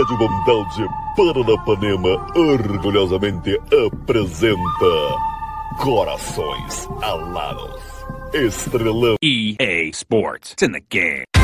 Rádio Mundial de Paranapanema orgulhosamente apresenta Corações Alados. Estrelando EA Sports. It's in the game.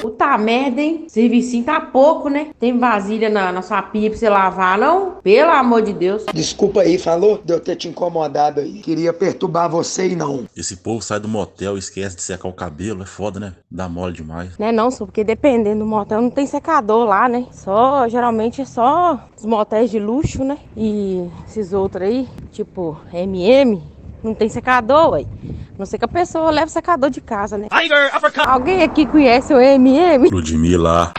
Puta merda, hein? Servicinho tá pouco, né? Tem vasilha na, na sua pia pra você lavar, não? Pelo amor de Deus. Desculpa aí, falou? De eu ter te incomodado aí. Queria perturbar você e não. Esse povo sai do motel e esquece de secar o cabelo, é foda, né? Dá mole demais. Né não, só porque dependendo do motel não tem secador lá, né? Só, geralmente é só os motéis de luxo, né? E esses outros aí, tipo MM, não tem secador, ué. Não sei que a pessoa leva secador de casa, né? Alguém aqui conhece o MM? Ludmilla.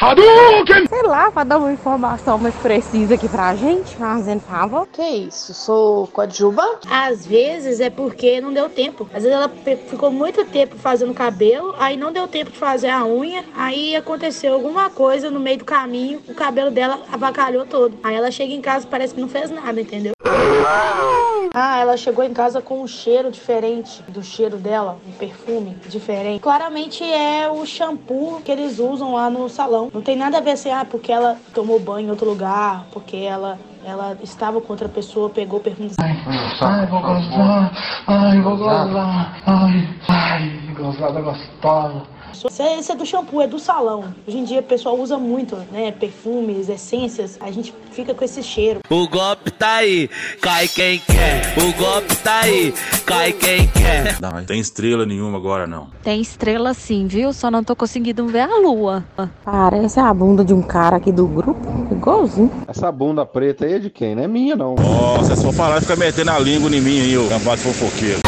Sei lá, pra dar uma informação mais precisa aqui pra gente, fazendo favor. Que isso? Sou coadjuva? Às vezes é porque não deu tempo. Às vezes ela ficou muito tempo fazendo cabelo, aí não deu tempo de fazer a unha, aí aconteceu alguma coisa no meio do caminho, o cabelo dela avacalhou todo. Aí ela chega em casa e parece que não fez nada, entendeu? Ah, ela chegou em casa com um cheiro diferente do cheiro dela, um perfume diferente. Claramente é o shampoo que eles usam lá no salão. Não tem nada a ver assim, ah, porque ela tomou banho em outro lugar, porque ela ela estava com outra pessoa, pegou perfume. Ai, vou gozar. Ai, vou gozar. Ai, ai, gozada gostosa. Isso é, é do shampoo, é do salão. Hoje em dia o pessoal usa muito, né? Perfumes, essências. A gente fica com esse cheiro. O golpe tá aí, cai quem quer. O golpe tá aí, cai quem quer. Não tem estrela nenhuma agora, não. Tem estrela sim, viu? Só não tô conseguindo ver a lua. Parece a bunda de um cara aqui do grupo, igualzinho. Essa bunda preta aí é de quem? Não é minha, não. Nossa, é só falar e ficar metendo a língua em mim aí, ô cambado fofoqueiro.